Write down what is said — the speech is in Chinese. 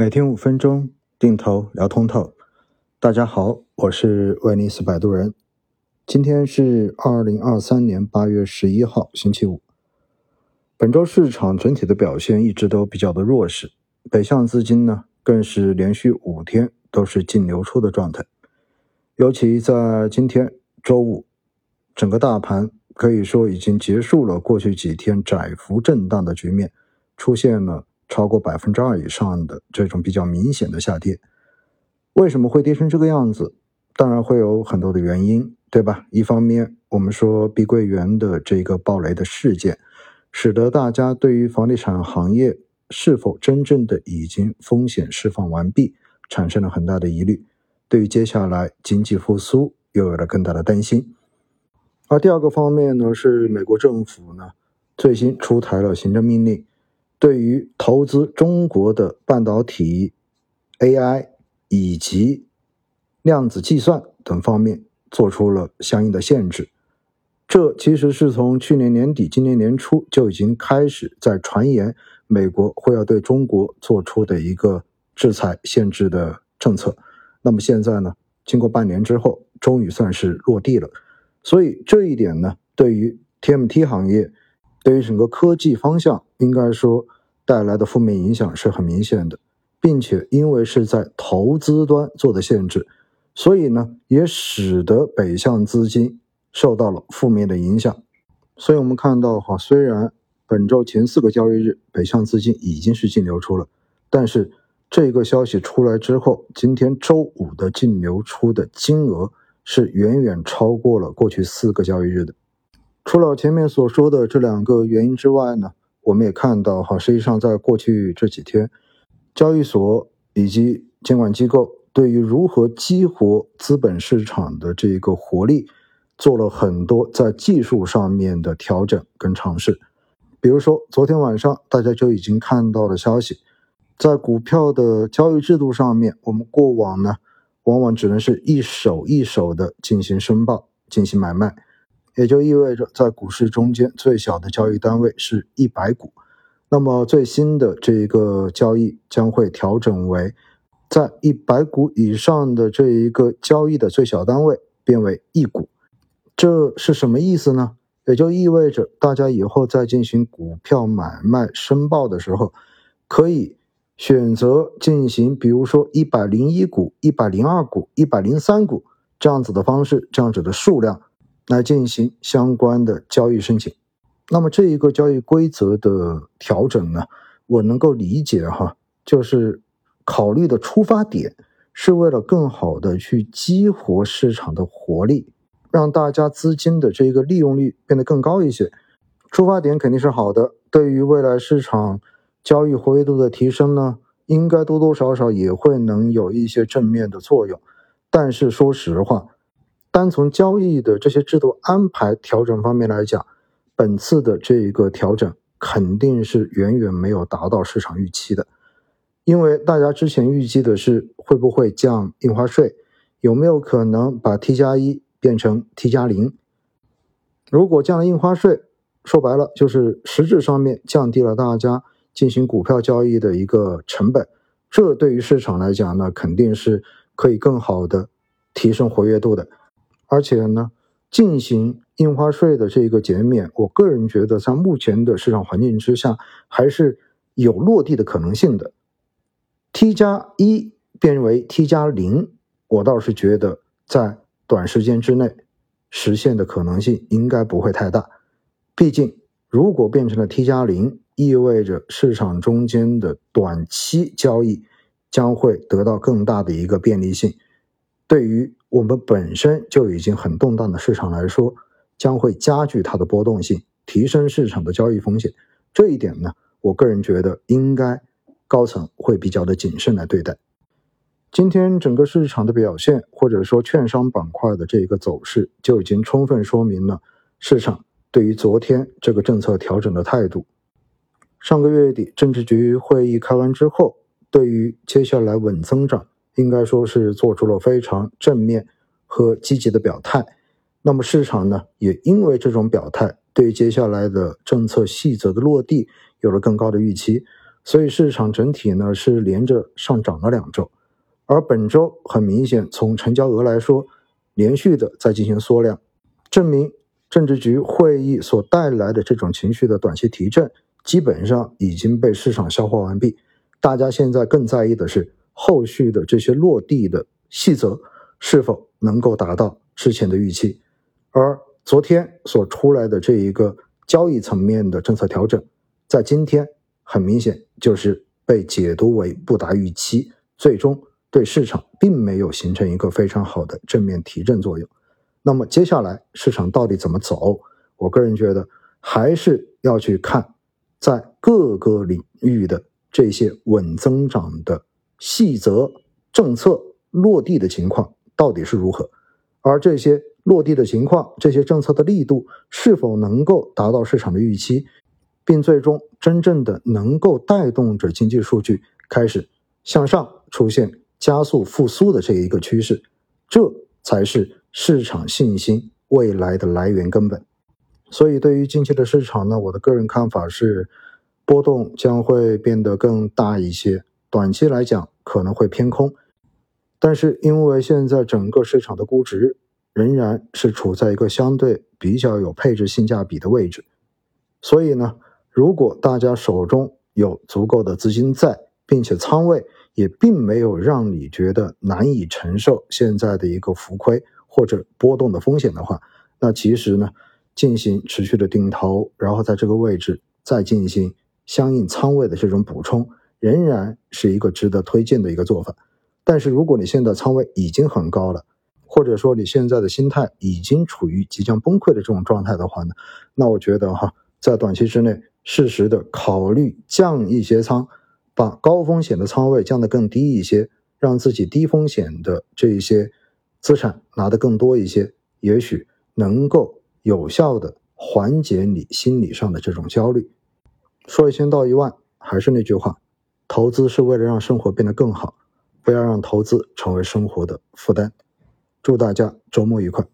每天五分钟，定投聊通透。大家好，我是威尼斯摆渡人。今天是二零二三年八月十一号，星期五。本周市场整体的表现一直都比较的弱势，北向资金呢更是连续五天都是净流出的状态。尤其在今天周五，整个大盘可以说已经结束了过去几天窄幅震荡的局面，出现了。超过百分之二以上的这种比较明显的下跌，为什么会跌成这个样子？当然会有很多的原因，对吧？一方面，我们说碧桂园的这个暴雷的事件，使得大家对于房地产行业是否真正的已经风险释放完毕，产生了很大的疑虑，对于接下来经济复苏又有了更大的担心。而第二个方面呢，是美国政府呢最新出台了行政命令。对于投资中国的半导体、AI 以及量子计算等方面做出了相应的限制，这其实是从去年年底、今年年初就已经开始在传言，美国会要对中国做出的一个制裁限制的政策。那么现在呢，经过半年之后，终于算是落地了。所以这一点呢，对于 TMT 行业。对于整个科技方向，应该说带来的负面影响是很明显的，并且因为是在投资端做的限制，所以呢，也使得北向资金受到了负面的影响。所以我们看到哈，虽然本周前四个交易日北向资金已经是净流出了，但是这个消息出来之后，今天周五的净流出的金额是远远超过了过去四个交易日的。除了前面所说的这两个原因之外呢，我们也看到哈，实际上在过去这几天，交易所以及监管机构对于如何激活资本市场的这个活力，做了很多在技术上面的调整跟尝试。比如说，昨天晚上大家就已经看到了消息，在股票的交易制度上面，我们过往呢，往往只能是一手一手的进行申报、进行买卖。也就意味着，在股市中间最小的交易单位是一百股，那么最新的这一个交易将会调整为，在一百股以上的这一个交易的最小单位变为一股，这是什么意思呢？也就意味着大家以后在进行股票买卖申报的时候，可以选择进行，比如说一百零一股、一百零二股、一百零三股这样子的方式，这样子的数量。来进行相关的交易申请，那么这一个交易规则的调整呢，我能够理解哈，就是考虑的出发点是为了更好的去激活市场的活力，让大家资金的这个利用率变得更高一些。出发点肯定是好的，对于未来市场交易活跃度的提升呢，应该多多少少也会能有一些正面的作用。但是说实话。单从交易的这些制度安排调整方面来讲，本次的这一个调整肯定是远远没有达到市场预期的。因为大家之前预计的是会不会降印花税，有没有可能把 T 加一变成 T 加零？如果降了印花税，说白了就是实质上面降低了大家进行股票交易的一个成本，这对于市场来讲呢，肯定是可以更好的提升活跃度的。而且呢，进行印花税的这个减免，我个人觉得在目前的市场环境之下，还是有落地的可能性的。T 加一变为 T 加零，我倒是觉得在短时间之内实现的可能性应该不会太大。毕竟，如果变成了 T 加零，意味着市场中间的短期交易将会得到更大的一个便利性。对于我们本身就已经很动荡的市场来说，将会加剧它的波动性，提升市场的交易风险。这一点呢，我个人觉得应该高层会比较的谨慎来对待。今天整个市场的表现，或者说券商板块的这一个走势，就已经充分说明了市场对于昨天这个政策调整的态度。上个月底政治局会议开完之后，对于接下来稳增长。应该说是做出了非常正面和积极的表态，那么市场呢，也因为这种表态，对接下来的政策细则的落地有了更高的预期。所以市场整体呢是连着上涨了两周，而本周很明显从成交额来说，连续的在进行缩量，证明政治局会议所带来的这种情绪的短期提振基本上已经被市场消化完毕。大家现在更在意的是后续的这些落地的细则是否能够达到之前的预期，而昨天所出来的这一个交易层面的政策调整，在今天很明显就是被解读为不达预期，最终对市场并没有形成一个非常好的正面提振作用。那么接下来市场到底怎么走？我个人觉得还是要去看在各个领域的。这些稳增长的细则政策落地的情况到底是如何？而这些落地的情况，这些政策的力度是否能够达到市场的预期，并最终真正的能够带动着经济数据开始向上出现加速复苏的这一个趋势，这才是市场信心未来的来源根本。所以，对于近期的市场呢，我的个人看法是。波动将会变得更大一些，短期来讲可能会偏空，但是因为现在整个市场的估值仍然是处在一个相对比较有配置性价比的位置，所以呢，如果大家手中有足够的资金在，并且仓位也并没有让你觉得难以承受现在的一个浮亏或者波动的风险的话，那其实呢，进行持续的定投，然后在这个位置再进行。相应仓位的这种补充仍然是一个值得推荐的一个做法，但是如果你现在仓位已经很高了，或者说你现在的心态已经处于即将崩溃的这种状态的话呢，那我觉得哈，在短期之内适时的考虑降一些仓，把高风险的仓位降得更低一些，让自己低风险的这一些资产拿得更多一些，也许能够有效的缓解你心理上的这种焦虑。说一千道一万，还是那句话，投资是为了让生活变得更好，不要让投资成为生活的负担。祝大家周末愉快。